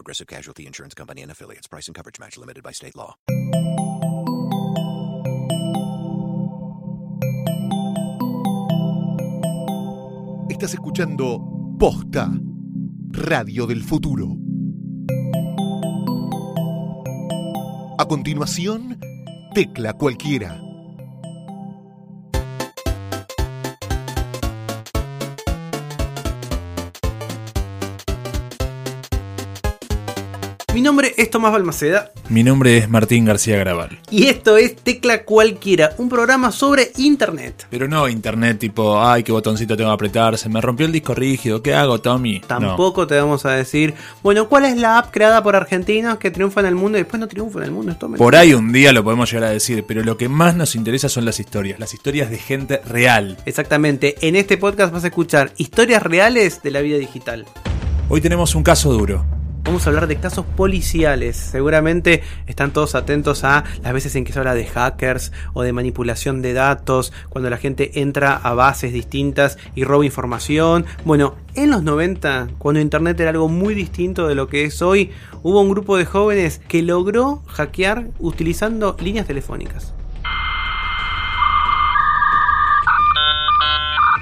Progressive Casualty Insurance Company and affiliates. Price and coverage match limited by state law. Estás escuchando Posta, Radio del Futuro. A continuación, Tecla Cualquiera. Mi nombre es Tomás Balmaceda Mi nombre es Martín García Graval. y esto es Tecla Cualquiera, un programa sobre Internet. Pero no internet tipo, ay, qué botoncito tengo que apretar, se me rompió el disco rígido, ¿qué hago, Tommy? No. Tampoco te vamos a decir, bueno, ¿cuál es la app creada por argentinos que triunfa en el mundo y después no triunfa en el mundo? Esto Por ahí un día lo podemos llegar a decir, pero lo que más nos interesa son las historias, las historias de gente real. Exactamente, en este podcast vas a escuchar historias reales de la vida digital. Hoy tenemos un caso duro. Vamos a hablar de casos policiales. Seguramente están todos atentos a las veces en que se habla de hackers o de manipulación de datos, cuando la gente entra a bases distintas y roba información. Bueno, en los 90, cuando Internet era algo muy distinto de lo que es hoy, hubo un grupo de jóvenes que logró hackear utilizando líneas telefónicas.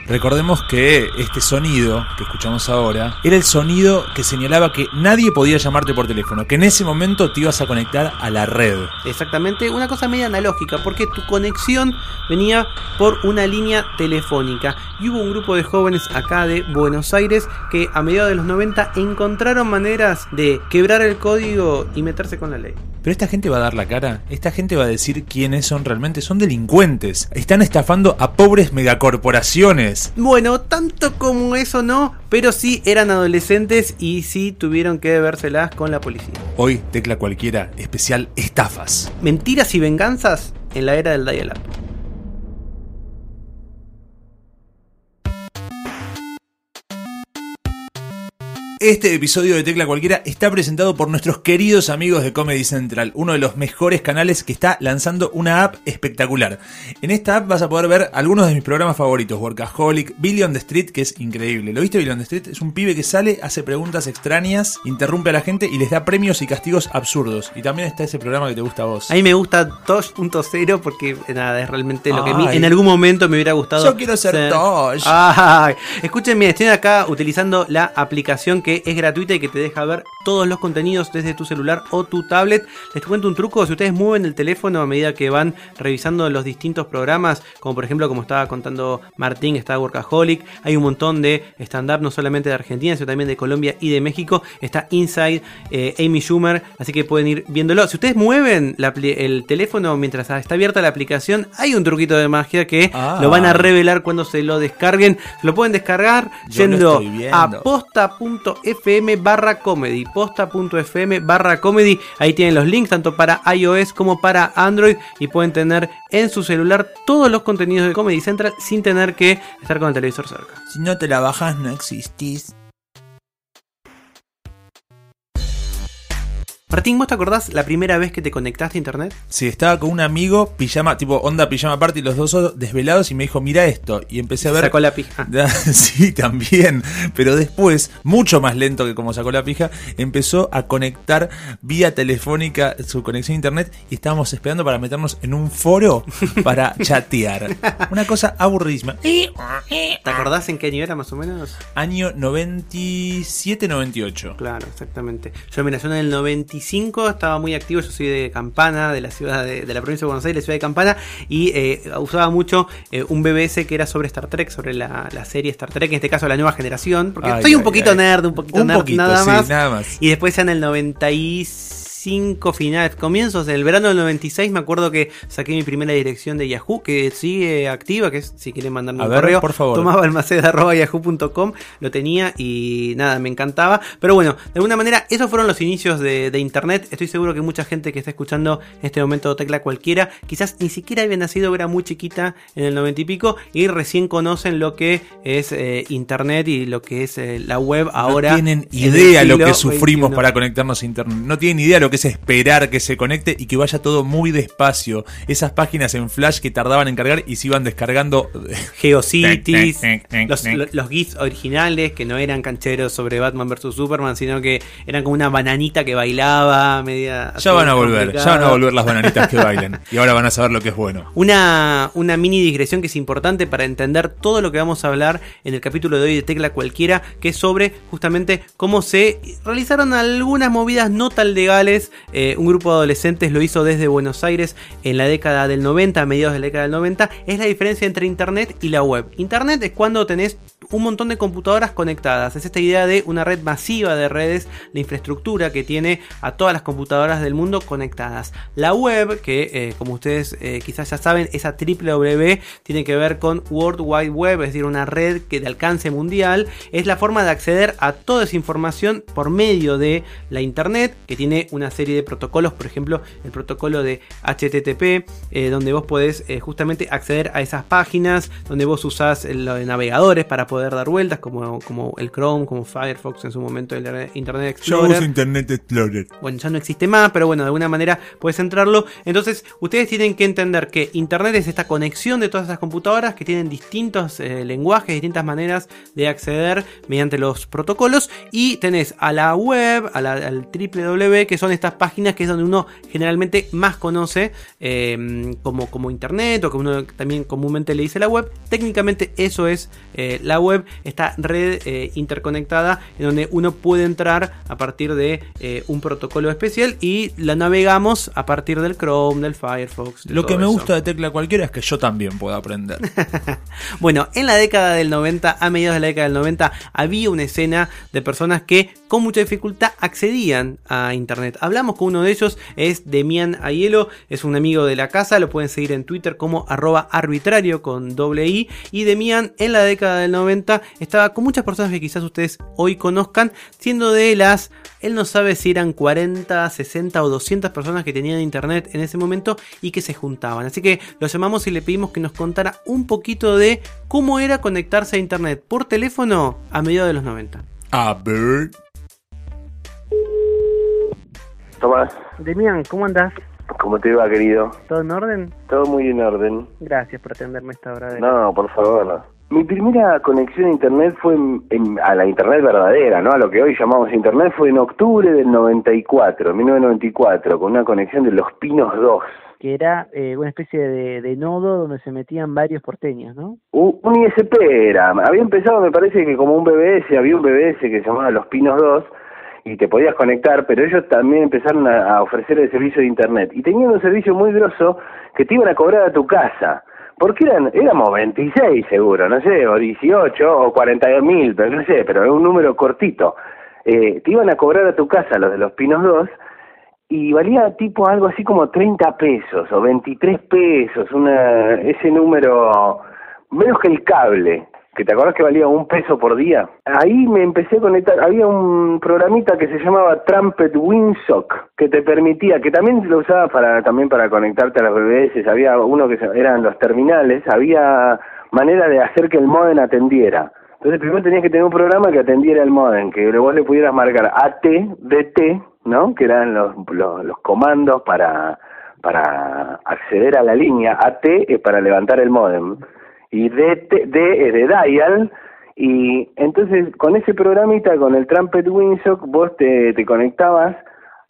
Recordemos que este sonido que escuchamos ahora era el sonido que señalaba que nadie podía llamarte por teléfono, que en ese momento te ibas a conectar a la red. Exactamente, una cosa media analógica, porque tu conexión venía por una línea telefónica. Y hubo un grupo de jóvenes acá de Buenos Aires que a mediados de los 90 encontraron maneras de quebrar el código y meterse con la ley. Pero esta gente va a dar la cara, esta gente va a decir quiénes son realmente, son delincuentes, están estafando a pobres megacorporaciones. Bueno, tanto como eso no, pero sí eran adolescentes y sí tuvieron que vérselas con la policía. Hoy, tecla cualquiera, especial estafas. Mentiras y venganzas en la era del dial-up. Este episodio de Tecla Cualquiera está presentado por nuestros queridos amigos de Comedy Central, uno de los mejores canales que está lanzando una app espectacular. En esta app vas a poder ver algunos de mis programas favoritos, Workaholic, Billy on the Street, que es increíble. ¿Lo viste Billy on the Street? Es un pibe que sale, hace preguntas extrañas, interrumpe a la gente y les da premios y castigos absurdos. Y también está ese programa que te gusta a vos. A mí me gusta Tosh.0 porque nada, es realmente lo que a mí en algún momento me hubiera gustado. Yo quiero ser Tosh. Ay, escúchenme, estoy acá utilizando la aplicación que es gratuita y que te deja ver todos los contenidos desde tu celular o tu tablet. Les cuento un truco, si ustedes mueven el teléfono a medida que van revisando los distintos programas, como por ejemplo como estaba contando Martín, está Workaholic, hay un montón de stand-up no solamente de Argentina, sino también de Colombia y de México, está Inside, eh, Amy Schumer, así que pueden ir viéndolo. Si ustedes mueven la el teléfono mientras está abierta la aplicación, hay un truquito de magia que Ah. lo van a revelar cuando se lo descarguen. Lo pueden descargar Yo yendo estoy viendo. posta.fm barra comedy. Posta.fm barra comedy. Ahí tienen los links tanto para iOS como para Android y pueden tener en su celular todos los contenidos de Comedy Central sin tener que estar con el televisor cerca. Si no te la bajas, no existís. Martín, ¿vos te acordás la primera vez que te conectaste a internet? Sí, estaba con un amigo, pijama, tipo onda pijama party, los dos desvelados, y me dijo, mira esto. Y empecé a ver. Sacó la pija. Da- Sí, también. Pero después, mucho más lento que como sacó la pija, empezó a conectar vía telefónica su conexión a internet y estábamos esperando para meternos en un foro para chatear. Una cosa aburridísima. ¿Te acordás en qué año era más o menos? Año 97-98. Claro, exactamente. Yo, mira, yo en el 95 estaba muy activo. Yo soy de Campana, de la ciudad de, de la provincia de Buenos Aires, ciudad de Campana, y eh, usaba mucho eh, un BBS que era sobre Star Trek, sobre la, la serie Star Trek, en este caso la nueva generación, porque Ay, soy un poquito ay. nerd, un poquito Un nerd, poquito, nada sí, más. nada más. Y después ya en el 97 95 finales, comienzos del verano del 96, me acuerdo que saqué mi primera dirección de Yahoo, que sigue activa, que es, si quieren mandarme A un ver, correo, por favor. tomaba yahoo.com, lo tenía y nada, me encantaba. Pero bueno, de alguna manera, esos fueron los inicios de, de internet. Estoy seguro que mucha gente que está escuchando en este momento tecla cualquiera, quizás ni siquiera había nacido, era muy chiquita en el 90 y pico, y recién conocen lo que es eh, internet y lo que es eh, la web ahora. no tienen idea lo que sufrimos para conectarnos a internet. No tienen idea lo que es esperar que se conecte y que vaya todo muy despacio. Esas páginas en flash que tardaban en cargar y se iban descargando. Geocities, los, los GIFs originales que no eran cancheros sobre Batman vs Superman, sino que eran como una bananita que bailaba, media. Ya van a volver, ya van a volver las bananitas que bailen. Y ahora van a saber lo que es bueno. Una, una mini digresión que es importante para entender todo lo que vamos a hablar en el capítulo de hoy de Tecla Cualquiera, que es sobre justamente cómo se realizaron algunas movidas no tan legales. Eh, un grupo de adolescentes lo hizo desde Buenos Aires en la década del 90, a mediados de la década del 90. Es la diferencia entre Internet y la web. Internet es cuando tenés un montón de computadoras conectadas. Es esta idea de una red masiva de redes, la infraestructura que tiene a todas las computadoras del mundo conectadas. La web, que eh, como ustedes eh, quizás ya saben, esa www tiene que ver con World Wide Web, es decir, una red que de alcance mundial. Es la forma de acceder a toda esa información por medio de la Internet, que tiene una serie de protocolos, por ejemplo, el protocolo de HTTP, eh, donde vos podés eh, justamente acceder a esas páginas, donde vos usás los navegadores para poder dar vueltas, como, como el Chrome, como Firefox en su momento, el Internet Explorer. Internet Explorer. Bueno, ya no existe más, pero bueno, de alguna manera puedes entrarlo. Entonces, ustedes tienen que entender que Internet es esta conexión de todas esas computadoras que tienen distintos eh, lenguajes, distintas maneras de acceder mediante los protocolos. Y tenés a la web, a la- al www, que son estas páginas que es donde uno generalmente más conoce eh, como, como Internet o que uno también comúnmente le dice la web. Técnicamente eso es eh, la web, esta red eh, interconectada en donde uno puede entrar a partir de eh, un protocolo especial y la navegamos a partir del Chrome, del Firefox. de Lo que me eso. gusta de tecla cualquiera es que yo también puedo aprender. Bueno, en la década del 90, a mediados de la década del 90, había una escena de personas que con mucha dificultad accedían a internet. Hablamos con uno de ellos, es Demian Aiello, es un amigo de la casa, lo pueden seguir en Twitter como arroba arbitrario con doble i. Y Demian en la década del 90 estaba con muchas personas que quizás ustedes hoy conozcan, siendo de las, él no sabe si eran 40, 60 o 200 personas que tenían internet en ese momento y que se juntaban. Así que lo llamamos y le pedimos que nos contara un poquito de cómo era conectarse a internet por teléfono a mediados de los 90. A ver. Tomás, Demian, ¿cómo andás? ¿cómo te va, querido? ¿Todo en orden? Todo muy en orden. Gracias por atenderme esta hora de No, por favor, no. Mi primera conexión a Internet fue en- en- a la Internet verdadera, ¿no? A lo que hoy llamamos Internet fue en octubre del 94, 1994, con una conexión de Los Pinos 2. que era eh, una especie de, de nodo donde se metían varios porteños, ¿no? U- Un ISP era, había empezado me parece que como un BBS, había un BBS que se llamaba Los Pinos 2 y te podías conectar, pero ellos también empezaron a, ofrecer el servicio de internet y tenían un servicio muy grosso que te iban a cobrar a tu casa. Porque eran, éramos 26 seguro, no sé, o 18 o 40 mil, pero no sé, pero era un número cortito. Eh, te iban a cobrar a tu casa los de los Pinos 2 y valía tipo algo así como 30 pesos o 23 pesos, una, ese número menos que el cable, que te acordás que valía un peso por día. Ahí me empecé a conectar, había un programita que se llamaba Trumpet Windsock, que te permitía, que también lo usaba para, también para conectarte a los BBS, había uno que eran los terminales, había manera de hacer que el modem atendiera. Entonces primero tenías que tener un programa que atendiera el modem, que vos le pudieras marcar AT, DT, ¿no? Que eran los, los, los comandos para, para acceder a la línea. AT es para levantar el modem. Y DT, D es de dial. Y entonces con ese programita, con el Trumpet Windsock, vos te, te conectabas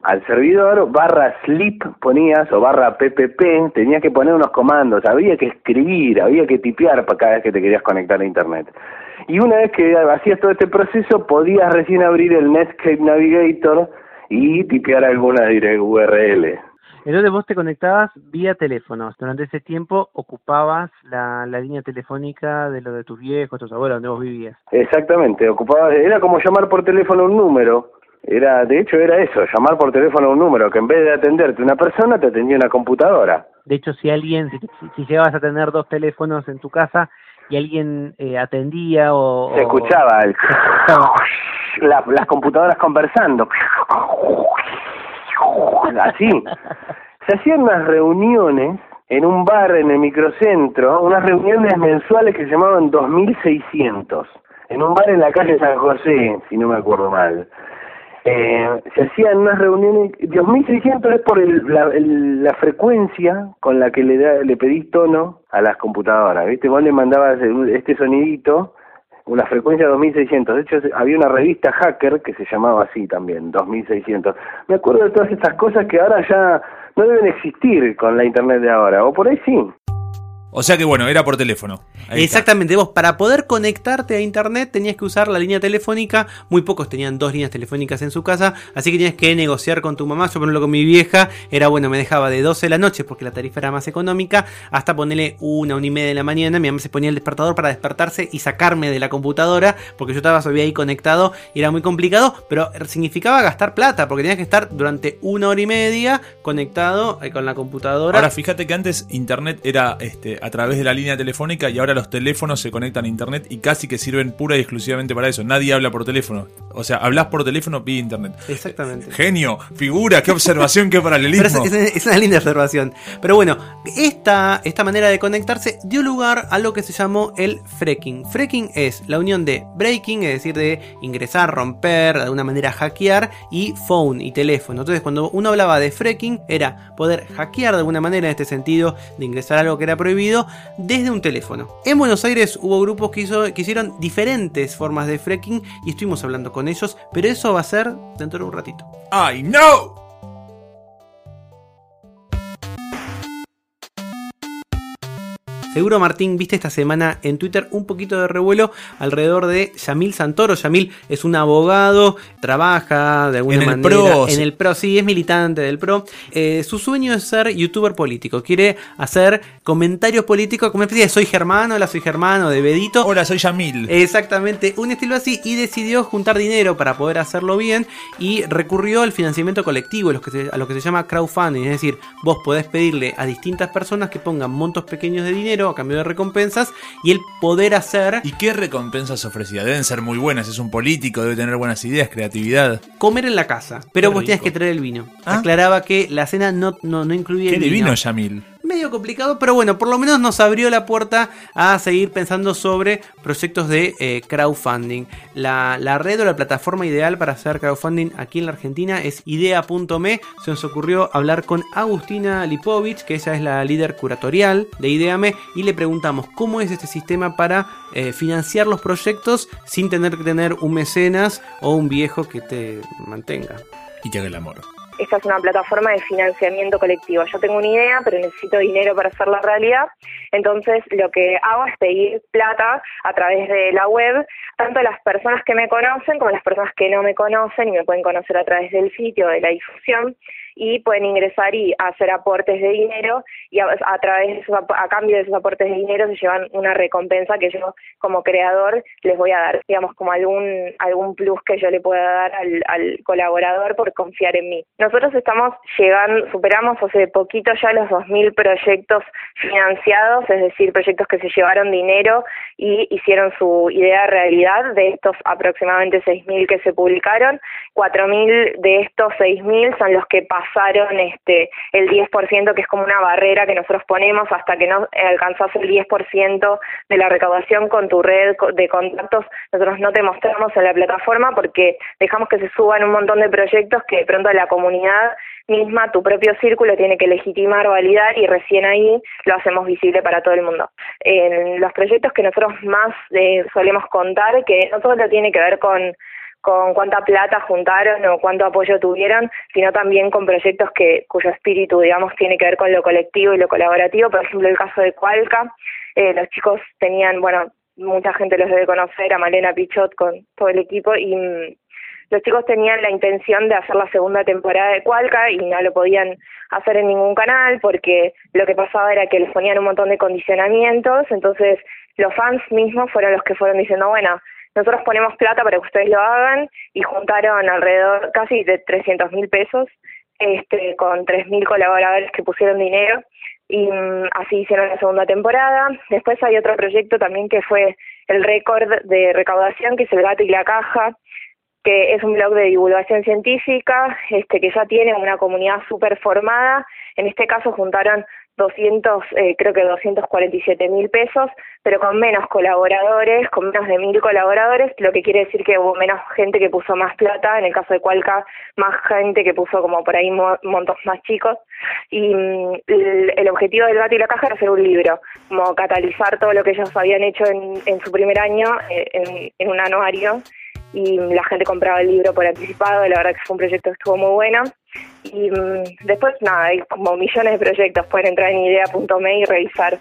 al servidor, barra sleep ponías o barra ppp, tenías que poner unos comandos, había que escribir, había que tipear para cada vez que te querías conectar a internet. Y una vez que hacías todo este proceso, podías recién abrir el Netscape Navigator y tipear alguna URL. Entonces vos te conectabas vía teléfono. Durante ese tiempo ocupabas la, la línea telefónica de lo de tus viejos, tus abuelos, donde vos vivías. Exactamente, ocupaba, era como llamar por teléfono un número, Era, de hecho, era eso, llamar por teléfono a un número que en vez de atenderte una persona, te atendía una computadora. De hecho, si alguien, si, si- llegabas a tener dos teléfonos en tu casa y alguien eh, atendía o... Se escuchaba el... escuchaba. la- las computadoras conversando. Así. Se hacían unas reuniones en un bar en el microcentro, unas reuniones mensuales que se llamaban 2600, en un bar en la calle San José, si no me acuerdo mal. Eh, se hacían unas reuniones, 2600 es por el- la, el- la frecuencia con la que le, da, le pedís tono a las computadoras, ¿viste? Vos le mandabas este sonidito, una frecuencia 2600. De hecho, había una revista hacker que se llamaba así también, 2600. Me acuerdo de todas estas cosas que ahora ya no deben existir con la internet de ahora, o por ahí sí. O sea que bueno, era por teléfono. Ahí está. Exactamente, vos para poder conectarte a internet tenías que usar la línea telefónica, muy pocos tenían dos líneas telefónicas en su casa, así que tenías que negociar con tu mamá, yo por ejemplo con mi vieja era bueno, me dejaba de 12 de la noche porque la tarifa era más económica, hasta ponerle una, una y media de la mañana, mi mamá se ponía el despertador para despertarse y sacarme de la computadora, porque yo estaba todavía ahí conectado y era muy complicado, pero significaba gastar plata, porque tenías que estar durante una hora y media conectado eh, con la computadora. Ahora fíjate que antes internet era este, a través de la línea telefónica y ahora los teléfonos se conectan a internet y casi que sirven pura y exclusivamente para eso. Nadie habla por teléfono. O sea, hablas por teléfono, pide internet. Exactamente. Genio, figura, qué observación, qué Pero paralelismo. es, es- es una linda observación. Pero bueno, esta, esta manera de conectarse dio lugar a lo que se llamó el fracking. Fracking es la unión de breaking, es decir, de ingresar, romper, de alguna manera hackear, y phone y teléfono. Entonces, cuando uno hablaba de fracking, era poder hackear de alguna manera en este sentido, de ingresar algo que era prohibido, desde un teléfono. En Buenos Aires hubo grupos que, que hicieron diferentes formas de fracking y estuvimos hablando con ellos, pero eso va a ser dentro de un ratito. ¡Ay, no! Seguro Martín, viste esta semana en Twitter un poquito de revuelo alrededor de Yamil Santoro. Yamil es un abogado, trabaja de alguna En el manera PRO, en sí. el PRO, sí, es militante del PRO. Eh, su sueño es ser youtuber político. Quiere hacer comentarios políticos como una especie de soy germano, hola soy germano, de Bedito. Hola, soy Yamil. Exactamente, un estilo así y decidió juntar dinero para poder hacerlo bien y recurrió al financiamiento colectivo, a lo que se llama crowdfunding, es decir, vos podés pedirle a distintas personas que pongan montos pequeños de dinero a cambio de recompensas y el poder hacer ¿Y qué recompensas ofrecía? Deben ser muy buenas. Es un político, debe tener buenas ideas, creatividad. comer en la casa, pero Qué vos tenías rico. que traer el vino. Ah. Aclaraba que la cena no, no, no incluía Qué el vino. divino, Yamil. Medio complicado, pero bueno, por lo menos nos abrió la puerta a seguir pensando sobre proyectos de eh, crowdfunding. La, la red o la plataforma ideal para hacer crowdfunding aquí en la Argentina es idea.me. Se nos ocurrió hablar con Agustina Lipovich, que ella es la líder curatorial de Ideame, y le preguntamos cómo es este sistema para eh, financiar los proyectos sin tener que tener un mecenas o un viejo que te mantenga. Y que el amor. Esta es una plataforma de financiamiento colectivo. Yo tengo una idea, pero necesito dinero para hacerla realidad. Entonces, lo que hago es pedir plata a través de la web, tanto a las personas que me conocen como a las personas que no me conocen y me pueden conocer a través del sitio, de la difusión, y pueden ingresar y hacer aportes de dinero y a, través de esos, a cambio de esos aportes de dinero se llevan una recompensa que yo como creador les voy a dar, digamos como algún algún plus que yo le pueda dar al, al colaborador por confiar en mí. Nosotros estamos llegando, superamos hace poquito ya los 2.000 proyectos financiados, es decir, proyectos que se llevaron dinero y hicieron su idea realidad. De estos aproximadamente 6.000 que se publicaron, 4.000 de estos 6.000 son los que pasaron este el 10%, que es como una barrera que nosotros ponemos hasta que no alcanzas el 10% de la recaudación con tu red de contactos. Nosotros no te mostramos en la plataforma porque dejamos que se suban un montón de proyectos que de pronto la comunidad misma, tu propio círculo, tiene que legitimar, validar y recién ahí lo hacemos visible para todo el mundo. En los proyectos que nosotros más eh, solemos contar, que no solo tiene que ver con con cuánta plata juntaron o cuánto apoyo tuvieron, sino también con proyectos que cuyo espíritu, digamos, tiene que ver con lo colectivo y lo colaborativo. Por ejemplo, el caso de Cualca, eh, los chicos tenían, bueno, mucha gente los debe conocer, a Malena Pichot con todo el equipo, y mm, los chicos tenían la intención de hacer la segunda temporada de Cualca y no lo podían hacer en ningún canal porque lo que pasaba era que les ponían un montón de condicionamientos, entonces los fans mismos fueron los que fueron diciendo, bueno, nosotros ponemos plata para que ustedes lo hagan y juntaron alrededor casi de 300 mil pesos este, con 3.000 colaboradores que pusieron dinero y mm, así hicieron la segunda temporada. Después hay otro proyecto también que fue el récord de recaudación, que es El Gato y la Caja, que es un blog de divulgación científica, este, que ya tiene una comunidad súper formada. En este caso juntaron 200, eh, creo que 247 mil pesos, pero con menos colaboradores, con menos de mil colaboradores, lo que quiere decir que hubo menos gente que puso más plata, en el caso de Cualca, más gente que puso como por ahí montos más chicos. Y mm, el, objetivo del gato y la caja era hacer un libro, como catalizar todo lo que ellos habían hecho en, en su primer año eh, en, en un anuario y la gente compraba el libro por anticipado, la verdad que fue un proyecto que estuvo muy bueno. Y mm, después, nada, hay como millones de proyectos, pueden entrar en idea.me y revisar.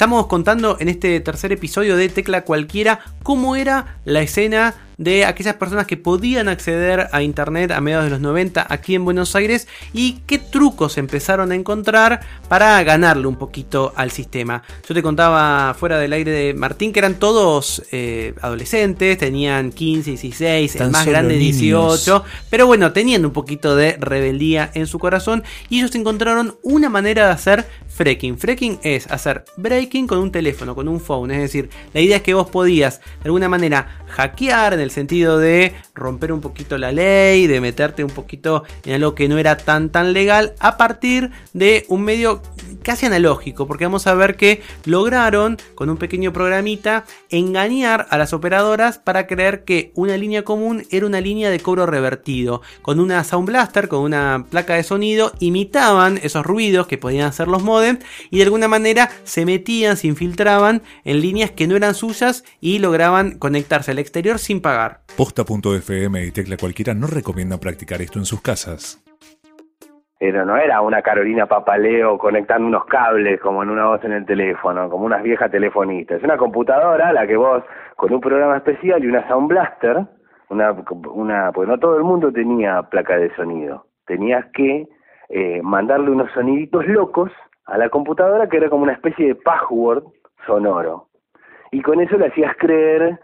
Estamos contando en este tercer episodio de Tecla Cualquiera cómo era la escena de aquellas personas que podían acceder a Internet a mediados de los 90 aquí en Buenos Aires y qué trucos empezaron a encontrar para ganarle un poquito al sistema. Yo te contaba fuera del aire de Martín que eran todos eh, adolescentes, tenían 15, 16, el más grande 18, pero bueno, tenían un poquito de rebeldía en su corazón y ellos encontraron una manera de hacer fracking. Fracking es hacer breaking con un teléfono, con un phone, es decir, la idea es que vos podías de alguna manera hackear en el sentido de romper un poquito la ley, de meterte un poquito en algo que no era tan tan legal a partir de un medio casi analógico, porque vamos a ver que lograron con un pequeño programita engañar a las operadoras para creer que una línea común era una línea de cobro revertido. Con una Sound Blaster, con una placa de sonido, imitaban esos ruidos que podían hacer los modems y de alguna manera se metían, se infiltraban en líneas que no eran suyas y lograban conectarse al exterior sin pagar. Posta.fm y Tecla Cualquiera no recomiendan practicar esto en sus casas. Pero no era una Carolina Papaleo conectando unos cables como en una voz en el teléfono, como unas viejas telefonistas. Es una computadora la que vos, con un programa especial y una Sound Blaster, una, una, pues no todo el mundo tenía placa de sonido. Tenías que eh, mandarle unos soniditos locos a la computadora que era como una especie de password sonoro. Y con eso le hacías creer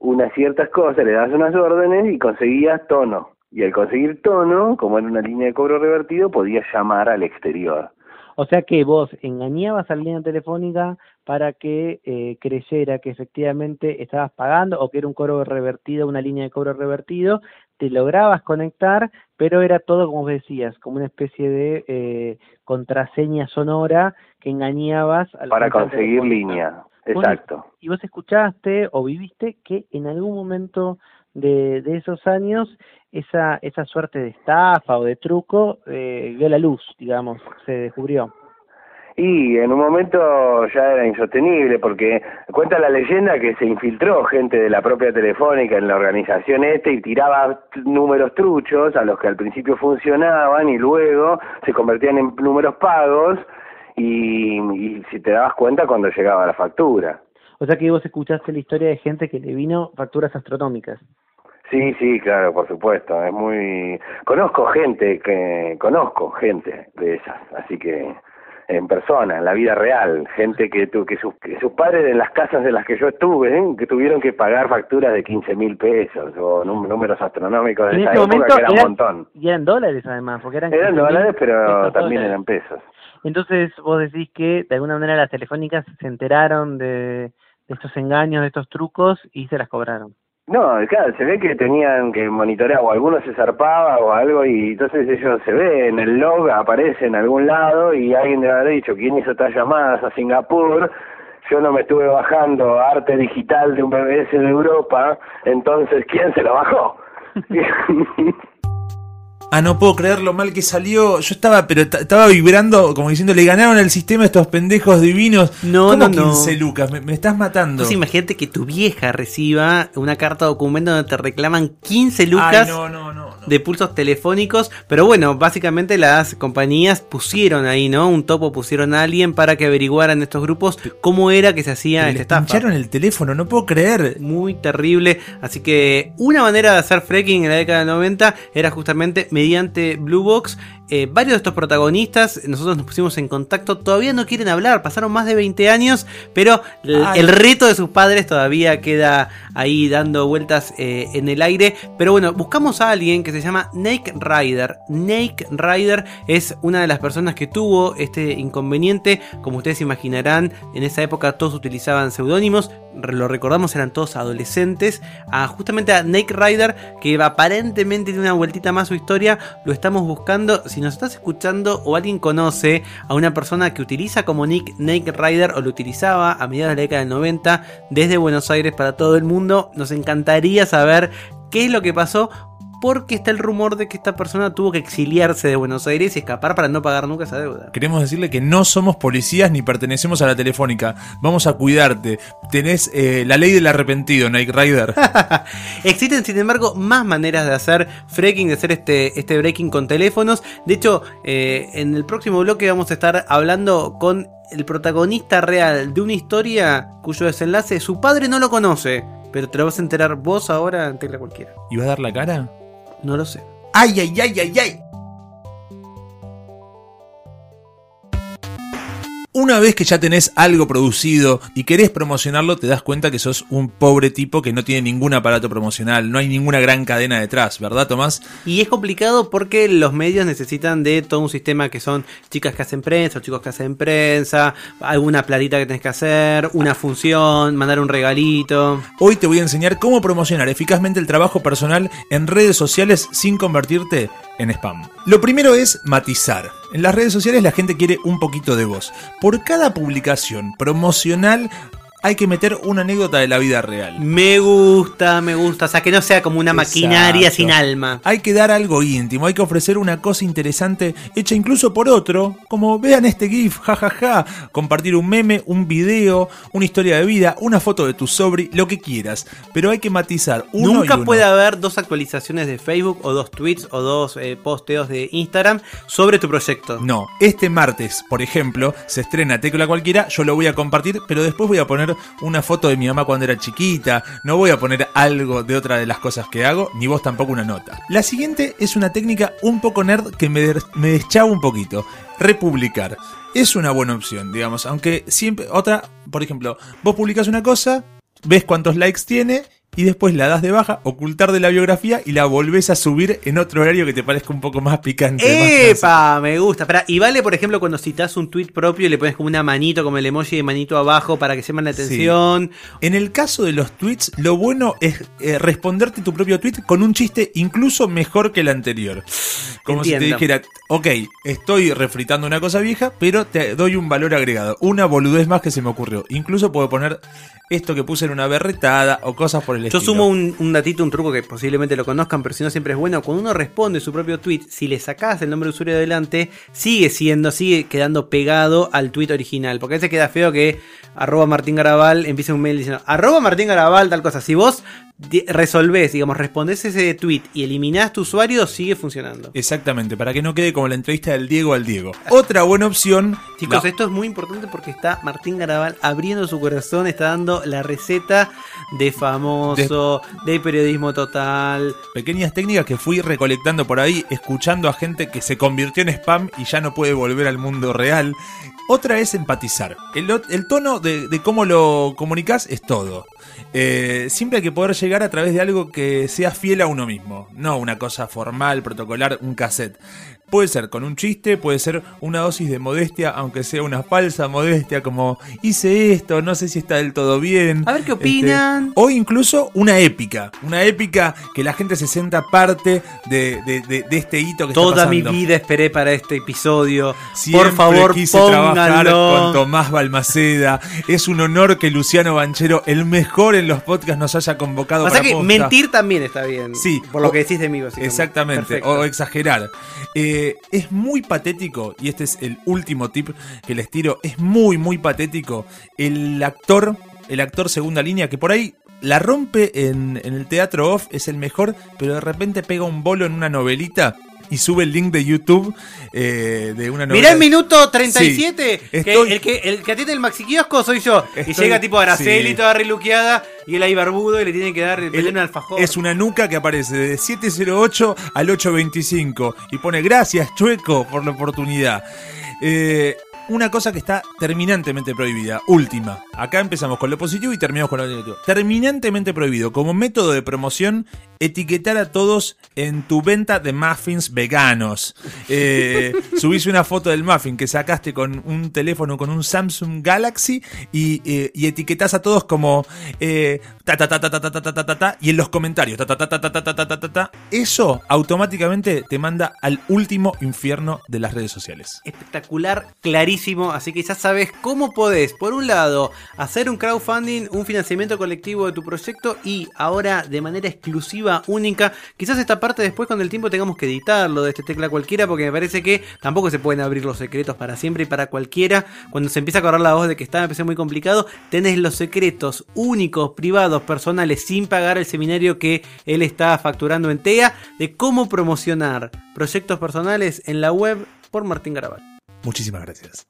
unas ciertas cosas, le dabas unas órdenes y conseguías tono. Y al conseguir tono, como en una línea de cobro revertido, podías llamar al exterior. O sea que vos engañabas a la línea telefónica para que eh, creyera que efectivamente estabas pagando o que era un cobro revertido, una línea de cobro revertido, te lograbas conectar, pero era todo como decías, como una especie de eh, contraseña sonora que engañabas a Para conseguir línea, exacto. y vos escuchaste o viviste que en algún momento de, de esos años esa, esa suerte de estafa o de truco eh, vio la luz, digamos, se descubrió. Y en un momento ya era insostenible porque cuenta la leyenda que se infiltró gente de la propia telefónica en la organización este y tiraba números truchos a los que al principio funcionaban y luego se convertían en números pagos y, y si te dabas cuenta cuando llegaba la factura. O sea que vos escuchaste la historia de gente que le vino facturas astronómicas. Sí, sí, claro, por supuesto. Es muy. Conozco gente que. Conozco gente de esas, así que. En persona, en la vida real, gente que, tu, que, sus, que sus padres en las casas de las que yo estuve, ¿eh? que tuvieron que pagar facturas de 15 mil pesos o números astronómicos de esa época que era un montón. Y eran dólares además, porque eran. Eran dólares, pero también eran pesos. Entonces vos decís que de alguna manera las telefónicas se enteraron de estos engaños, de estos trucos y se las cobraron. No, claro, se ve que tenían que monitorear o alguno se zarpaba o algo y entonces ellos se ve en el log, aparece en algún lado y alguien debe haber dicho quién hizo estas llamadas a Singapur. Yo no me estuve bajando arte digital de un BBS de Europa, entonces ¿quién se lo bajó? ah, no puedo creer lo mal que salió. Yo estaba, pero estaba vibrando, como diciendo, le ganaron el sistema a estos pendejos divinos. No, ¿Cómo no, 15 lucas? Me, estás matando. Entonces imagínate que tu vieja reciba una carta documento donde te reclaman 15 lucas. Ay, no, no, no. De pulsos telefónicos. Pero bueno, básicamente las compañías pusieron ahí, ¿no? Un topo, pusieron a alguien para que averiguaran estos grupos cómo era que se hacía esta estafa. pincharon el teléfono, no puedo creer. Muy terrible. Así que una manera de hacer fracking en la década del 90 era justamente mediante Blue Box. Eh, varios de estos protagonistas, nosotros nos pusimos en contacto, todavía no quieren hablar, pasaron más de 20 años, pero Ay. el reto de sus padres todavía queda ahí dando vueltas eh, en el aire. Pero bueno, buscamos a alguien que se llama Nake Rider. Nake Rider es una de las personas que tuvo este inconveniente. Como ustedes imaginarán, en esa época todos utilizaban seudónimos. Lo recordamos, eran todos adolescentes. A, justamente a Nake Rider, que aparentemente tiene una vueltita más su historia, lo estamos buscando. Si nos estás escuchando o alguien conoce a una persona que utiliza como nick Nake Rider o lo utilizaba a mediados de la década del 90 desde Buenos Aires para todo el mundo, nos encantaría saber qué es lo que pasó. Porque está el rumor de que esta persona tuvo que exiliarse de Buenos Aires y escapar para no pagar nunca esa deuda. Queremos decirle que no somos policías ni pertenecemos a la telefónica. Vamos a cuidarte. Tenés eh, la ley del arrepentido, Nike Rider. Existen, sin embargo, más maneras de hacer fracking, de hacer este, este breaking con teléfonos. De hecho, eh, en el próximo bloque vamos a estar hablando con el protagonista real de una historia cuyo desenlace su padre no lo conoce. Pero te lo vas a enterar vos ahora en tecla cualquiera. ¿Y vas a dar la cara? No lo sé. ¡Ay, ay, ay, ay, ay! Una vez que ya tenés algo producido y querés promocionarlo, te das cuenta que sos un pobre tipo que no tiene ningún aparato promocional, no hay ninguna gran cadena detrás, ¿verdad, Tomás? Y es complicado porque los medios necesitan de todo un sistema que son chicas que hacen prensa, o chicos que hacen prensa, alguna platita que tenés que hacer, una función, mandar un regalito. Hoy te voy a enseñar cómo promocionar eficazmente el trabajo personal en redes sociales sin convertirte en spam. Lo primero es matizar. En las redes sociales la gente quiere un poquito de voz. Por cada publicación promocional hay que meter una anécdota de la vida real. Me gusta, me gusta. O sea, que no sea como una maquinaria sin alma. Hay que dar algo íntimo, hay que ofrecer una cosa interesante hecha incluso por otro, como vean este GIF, jajaja, compartir un meme, un video, una historia de vida, una foto de tu sobri, lo que quieras, pero hay que matizar uno Nunca y uno. puede haber dos actualizaciones de Facebook o dos tweets o dos eh, posteos de Instagram sobre tu proyecto. No, este martes, por ejemplo, se estrena Tecla Cualquiera, yo lo voy a compartir, pero después voy a poner una foto de mi mamá cuando era chiquita, no voy a poner algo de otra de las cosas que hago, ni vos tampoco una nota. La siguiente es una técnica un poco nerd que me, me deschaba un poquito, republicar. Es una buena opción, digamos, aunque siempre, otra, por ejemplo, vos publicas una cosa, ves cuántos likes tiene y después la das de baja, ocultar de la biografía y la volvés a subir en otro horario que te parezca un poco más picante. más. ¡Epa! Me gusta. Espera, y vale, por ejemplo, cuando citas un tweet propio y le pones como una manito, como el emoji de manito abajo para que llamen la atención. En el caso de los tweets, lo bueno es eh, responderte tu propio tweet con un chiste incluso mejor que el anterior. Como si te dijera, ok, estoy refritando una cosa vieja, pero te doy un valor agregado. Una boludez más que se me ocurrió. Incluso puedo poner esto que puse en una berretada o cosas por el Yo estilo. sumo un, un datito, un truco que posiblemente lo conozcan, pero si no siempre es bueno. Cuando uno responde su propio tweet, si le sacás el nombre de usuario adelante, sigue siendo, sigue quedando pegado al tweet original. Porque a veces queda feo que arroba Martín Garabal empiece un mail diciendo arroba Martín Garabal, tal cosa. Si vos resolvés, digamos, respondés ese tweet y eliminás tu usuario, sigue funcionando. Exactamente, para que no quede como la entrevista del Diego al Diego. Otra buena opción. Chicos, esto es muy importante porque está Martín Garabal abriendo su corazón, está dando la receta de famoso, de, periodismo total. Pequeñas técnicas que fui recolectando por ahí, escuchando a gente que se convirtió en spam y ya no puede volver al mundo real. Otra es empatizar. El tono de, cómo lo comunicas es todo. Eh, siempre hay que poder llegar a través de algo que sea fiel a uno mismo. No una cosa formal, protocolar, un cassette. Puede ser con un chiste, puede ser una dosis de modestia, aunque sea una falsa modestia, como hice esto, no sé si está del todo bien. A ver qué opinan. Este, o incluso una épica, una épica que la gente se sienta parte de, de- de- de este hito que Toda está mi pasando. vida esperé para este episodio. Siempre Por favor, quise trabajar con Tomás Balmaceda. Es un honor que Luciano Banchero, el mejor en los podcasts, nos haya convocado O sea para que posta. mentir también está bien. Sí. Por lo O- que decís de mí. Exactamente, Perfecto. o exagerar. Eh, es muy patético, y este es el último tip que les tiro, es muy, muy patético el actor, el actor segunda línea, que por ahí la rompe en, en el teatro off, es el mejor, pero de repente pega un bolo en una novelita y sube el link de YouTube eh, de una novela. Mirá el minuto 37. Sí, que estoy- el, que, el que atiende el maxi kiosco soy yo. y llega tipo Araceli, sí. toda reluqueada, y él ahí barbudo y le tiene que dar el al alfajor. Es una nuca que aparece de 708 al 825 y pone gracias Chueco por la oportunidad. Eh, una cosa que está terminantemente prohibida, última. Acá empezamos con lo positivo y terminamos con lo negativo. Terminantemente prohibido, como método de promoción, etiquetar a todos en tu venta de muffins veganos. Eh, subís una foto del muffin que sacaste con un teléfono, con un Samsung Galaxy y, eh, y etiquetás a todos como eh, ta ta ta ta ta ta ta ta ta y en los comentarios ta ta ta ta ta ta ta ta ta ta ta. Eso automáticamente te manda al último infierno de las redes sociales. espectacular, clarísimo. Así que ya sabes cómo podés, por un lado, hacer un crowdfunding, un financiamiento colectivo de tu proyecto y ahora de manera exclusiva, única. Quizás esta parte después con el tiempo tengamos que editarlo de este tecla cualquiera porque me parece que tampoco se pueden abrir los secretos para siempre y para cualquiera. Cuando se empieza a correr la voz de que está, me parece muy complicado, tenés los secretos únicos, privados, personales, sin pagar el seminario que él está facturando en TEA de cómo promocionar proyectos personales en la web por Martín Garabal. Muchísimas gracias.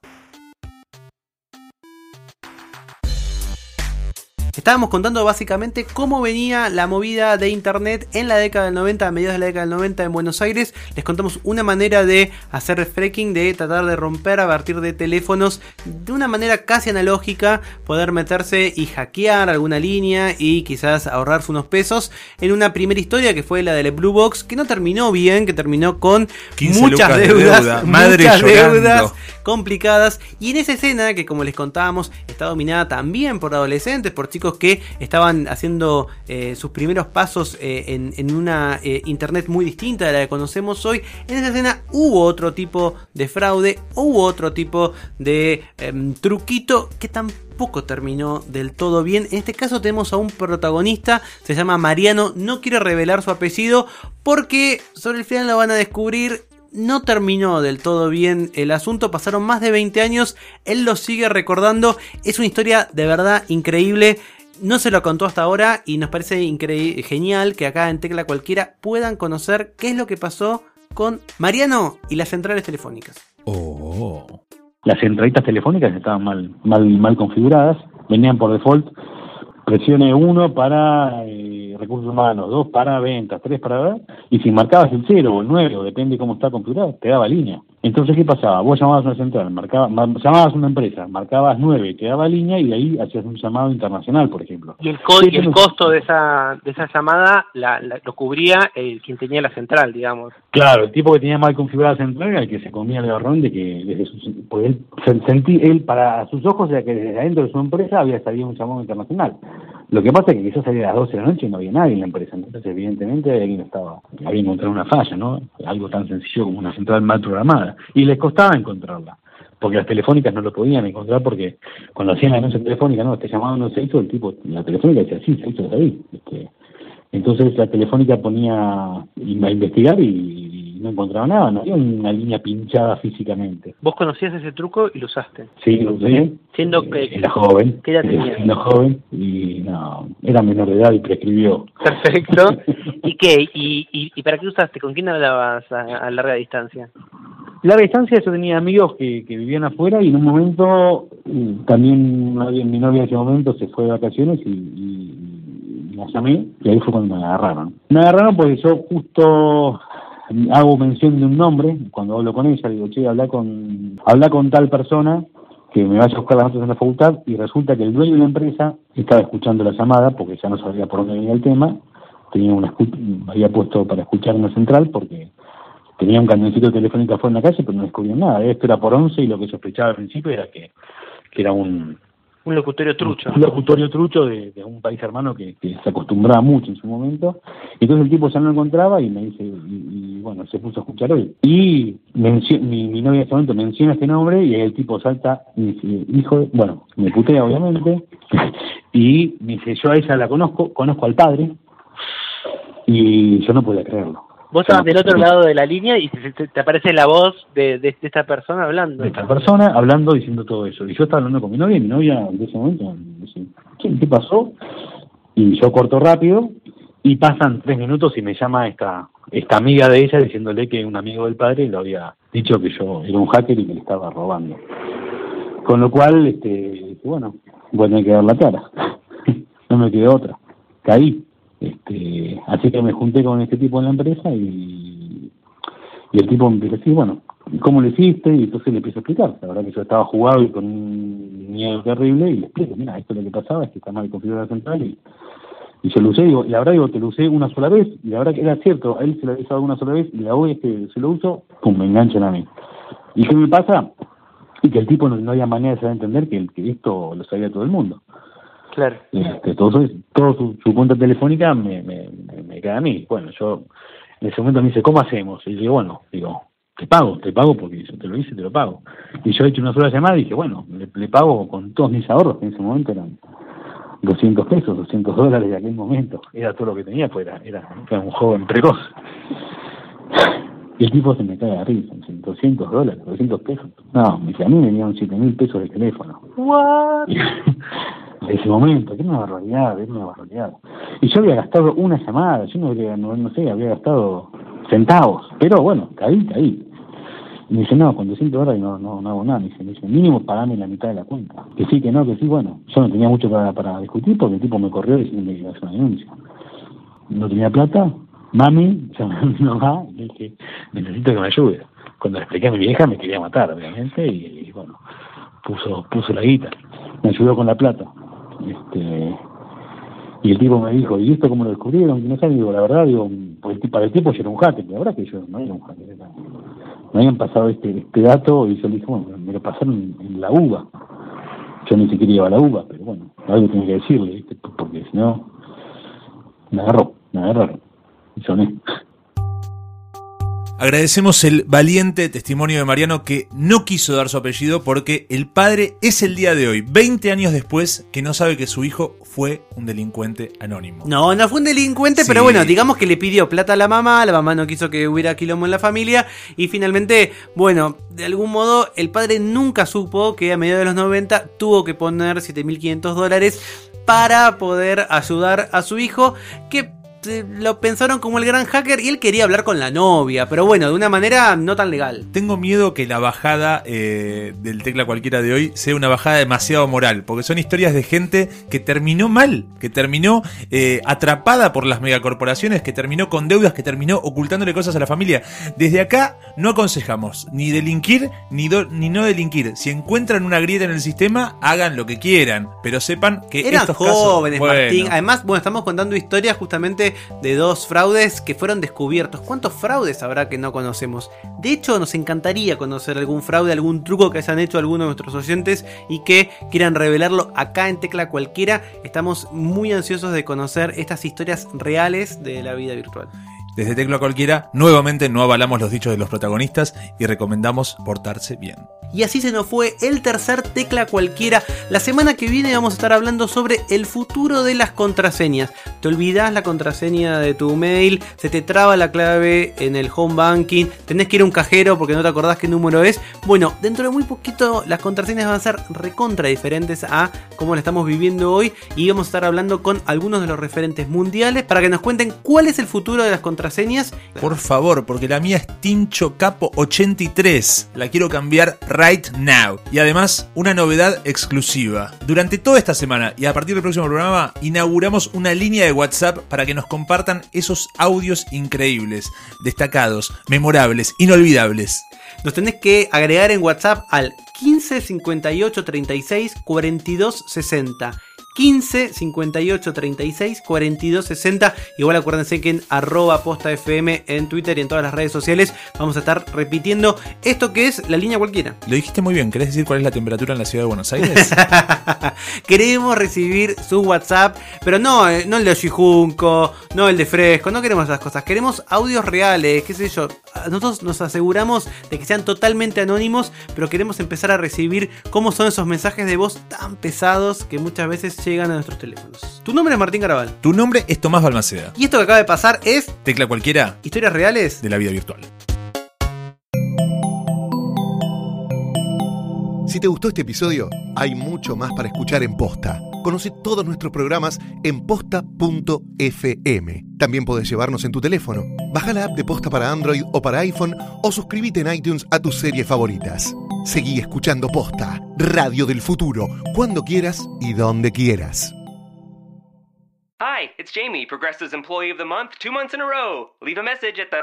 Estábamos contando básicamente cómo venía la movida de internet en la década del 90, a mediados de la década del 90 en Buenos Aires. Les contamos una manera de hacer fracking, de tratar de romper a partir de teléfonos de una manera casi analógica, poder meterse y hackear alguna línea y quizás ahorrarse unos pesos. En una primera historia que fue la de la Blue Box, que no terminó bien, que terminó con 15 muchas lucas de deudas, deuda, madre muchas llorando. deudas complicadas. Y en esa escena, que como les contábamos, está dominada también por adolescentes, por chicos que estaban haciendo eh, sus primeros pasos eh, en, una eh, internet muy distinta de la que conocemos hoy. En esa escena hubo otro tipo de fraude, hubo otro tipo de em, truquito que tampoco terminó del todo bien. En este caso tenemos a un protagonista, se llama Mariano, no quiero revelar su apellido porque sobre el final lo van a descubrir no terminó del todo bien el asunto, pasaron más de 20 años, él lo sigue recordando, es una historia de verdad increíble, no se lo contó hasta ahora y nos parece genial que acá en Tecla Cualquiera puedan conocer qué es lo que pasó con Mariano y las centrales telefónicas. Oh. Las centralitas telefónicas estaban mal, mal, mal configuradas, venían por default. Presione 1 para eh, recursos humanos, 2 para ventas, 3 para... Y si marcabas el 0 o el 9, o depende cómo está configurado, te daba línea. Entonces, ¿qué pasaba? Vos llamabas a una central, marcaba, ma- llamabas a una empresa, marcabas 9, te daba línea y de ahí hacías un llamado internacional, por ejemplo. Y el, co- y el costo de esa, de esa llamada la, la- lo cubría el quien tenía la central, digamos. Claro, el tipo que tenía mal configurada la central era el que se comía el garrón de que desde su, porque él, sentí, él para sus ojos era que desde adentro de su empresa había salido un llamado internacional. Lo que pasa es que quizás salía a las 12 de la noche y no había nadie en la empresa, entonces evidentemente alguien estaba, había encontrado una falla, ¿no? Algo tan sencillo como una central mal programada. Y les costaba encontrarla, porque las telefónicas no lo podían encontrar porque cuando hacían la denuncia telefónica, no, este llamado no se hizo, el tipo, la telefónica decía, sí, se hizo, ahí. Este, entonces la telefónica ponía a investigar y no encontraba nada, no había una línea pinchada físicamente. Vos conocías ese truco y lo usaste. Sí, lo usé. Siendo Eh, que... Era joven. ¿Qué edad tenías? Era joven y no, era menor de edad y prescribió. Perfecto. ¿Y qué? ¿Y, y, y para qué usaste? ¿Con quién hablabas a, a larga distancia? Larga distancia yo tenía amigos que, que vivían afuera y en un momento mm, también mi novia en ese momento se fue de vacaciones y, y- y la llamé y ahí fue cuando me agarraron. Me agarraron porque yo justo hago mención de un nombre cuando hablo con ella, digo, che, habla con, habla con tal persona que me vaya a buscar las notas en la facultad y resulta que el dueño de la empresa estaba escuchando la llamada porque ya no sabía por dónde venía el tema, tenía una había puesto para escuchar una central porque tenía un camioncito telefónico afuera en la calle, pero no descubrió nada. Esto era por 11 y lo que sospechaba al principio era que, que era un, Un locutorio trucho. un locutorio trucho de, de un país hermano que, que se acostumbraba mucho en su momento. Entonces el tipo ya no lo encontraba y me dice, y, bueno, se puso a escuchar hoy. Y mi, mi novia en ese momento menciona este nombre y el tipo salta dice, hijo, de-", bueno, me putea obviamente, y me dice, yo a ella la conozco, conozco al padre, y yo no podía creerlo. Vos estabas del otro lado de la línea y te, aparece la voz de, de- de esta persona hablando. de esta persona hablando, diciendo todo eso. Y yo estaba hablando con mi novia y mi novia en ese momento me dice, ¿qué, qué pasó? Y yo corto rápido y pasan tres minutos y me llama esta esta amiga de ella diciéndole que un amigo del padre le había dicho que yo era un hacker y que le estaba robando. Con lo cual, este, bueno, voy a tener que dar la cara. no me quedó otra. Caí. Este, así que me junté con este tipo en la empresa y, el tipo me empieza a decir, bueno, ¿cómo lo hiciste? Y entonces le empiezo a explicar. La verdad que yo estaba jugado y con un miedo terrible y le explico, mira, esto es lo que pasaba, es que está mal configurada la central y, y yo lo usé, digo, y la verdad digo, te lo usé una sola vez, y la verdad que era cierto, a él se lo había usado una sola vez, y la hoy es que se lo uso, pum, me enganchan a mí. ¿Y qué me pasa? Y que el tipo no, no había manera de saber entender que, que esto lo sabía todo el mundo. Claro. Este, todo, eso- todo su, su cuenta telefónica me, me, me, me queda a mí. Bueno, yo en ese momento me dice, ¿cómo hacemos? Y yo bueno, digo, te pago, te pago porque yo te lo hice, te lo pago. Y yo he hecho una sola llamada y dije, bueno, le, le pago con todos mis ahorros, que en ese momento eran 200 pesos, 200 dólares de aquel momento. Era todo lo que tenía, pues era, era, era un joven precoz. Y el tipo se me cae de risa, me dice, 200 dólares, 200 pesos. No, me dice, a mí me dieron 7 mil pesos de teléfono. What? En ese momento, que era una barbaridad, era una barbaridad. Y yo había gastado una llamada, yo no, no, sé, había gastado centavos, pero bueno, caí, caí. Y me dice, no, con 200 dólares no, no, no hago nada. Me dice, me dice, mínimo pagame la mitad de la cuenta. Que sí, que no, que sí, bueno. Yo no tenía mucho para, para discutir porque el tipo me corrió diciendo que iba a hacer una denuncia. No tenía plata, mami, llamé a mi le dije, necesito que me ayude. Cuando le expliqué a mi vieja me quería matar, obviamente, y, y bueno, puso, puso la guita. Me ayudó con la plata. Este, y el tipo me dijo, ¿y esto cómo lo descubrieron? No sé, digo, la verdad, digo, pues para el tipo yo era un hacker, la verdad que yo no era un hacker, era- me habían pasado este, este dato y yo le dije, bueno, me lo pasaron en la uva. Yo ni siquiera iba a la uva, pero bueno, algo tenía que decirle, ¿viste? porque si no, me agarró, me agarraron. Y soné. Agradecemos el valiente testimonio de Mariano que no quiso dar su apellido porque el padre es el día de hoy, 20 años después, que no sabe que su hijo fue un delincuente anónimo. No, no fue un delincuente, Sí. pero bueno, digamos que le pidió plata a la mamá, la mamá no quiso que hubiera quilombo en la familia y finalmente, bueno, de algún modo el padre nunca supo que a mediados de los 90 tuvo que poner 7.500 dólares para poder ayudar a su hijo que lo pensaron como el gran hacker y él quería hablar con la novia, pero bueno, de una manera no tan legal. Tengo miedo que la bajada eh, del tecla cualquiera de hoy sea una bajada demasiado moral, porque son historias de gente que terminó mal, que terminó eh, atrapada por las megacorporaciones, que terminó con deudas, que terminó ocultándole cosas a la familia. Desde acá no aconsejamos ni delinquir ni, do- ni no delinquir. Si encuentran una grieta en el sistema, hagan lo que quieran, pero sepan que Eran estos casos- jóvenes, Bueno. Martín. Además, bueno, estamos contando historias justamente de dos fraudes que fueron descubiertos. ¿Cuántos fraudes habrá que no conocemos? De hecho, nos encantaría conocer algún fraude, algún truco que hayan hecho algunos de nuestros oyentes y que quieran revelarlo acá en Tecla Cualquiera. Estamos muy ansiosos de conocer estas historias reales de la vida virtual. Desde Tecla Cualquiera, nuevamente no avalamos los dichos de los protagonistas y recomendamos portarse bien. Y así se nos fue el tercer tecla cualquiera. La semana que viene vamos a estar hablando sobre el futuro de las contraseñas. Te olvidas la contraseña de tu mail, se te traba la clave en el home banking, tenés que ir a un cajero porque no te acordás qué número es. Bueno, dentro de muy poquito las contraseñas van a ser recontra diferentes a cómo la estamos viviendo hoy y vamos a estar hablando con algunos de los referentes mundiales para que nos cuenten cuál es el futuro de las contraseñas. Por favor, porque la mía es Tincho Capo 83. La quiero cambiar right now. Y además, una novedad exclusiva. Durante toda esta semana y a partir del próximo programa, inauguramos una línea de WhatsApp para que nos compartan esos audios increíbles, destacados, memorables, inolvidables. Nos tenés que agregar en WhatsApp al 15 58 36 42 60. 15 58 36 42 60. Igual acuérdense que en arroba posta FM en Twitter y en todas las redes sociales vamos a estar repitiendo esto que es la línea cualquiera. Lo dijiste muy bien. ¿Querés decir cuál es la temperatura en la ciudad de Buenos Aires? Queremos recibir su WhatsApp, pero no, eh, no el de Ojijunco, no el de Fresco, no queremos esas cosas. Queremos audios reales, qué sé yo. Nosotros nos aseguramos de que sean totalmente anónimos, pero queremos empezar a recibir cómo son esos mensajes de voz tan pesados que muchas veces llegan a nuestros teléfonos. Tu nombre es Martín Carabal. tu nombre es Tomás Balmaceda. Y esto que acaba de pasar es Tecla cualquiera historias reales de la vida virtual. Si te gustó este episodio, hay mucho más para escuchar en Posta. Conoce todos nuestros programas en posta.fm. También podés llevarnos en tu teléfono. Baja la app de Posta para Android o para iPhone o suscríbete en iTunes a tus series favoritas. Seguí escuchando Posta, Radio del Futuro, cuando quieras y donde quieras. Hi, it's Jamie, Progressive's Employee of the Month, two months in a row. Leave a message at the.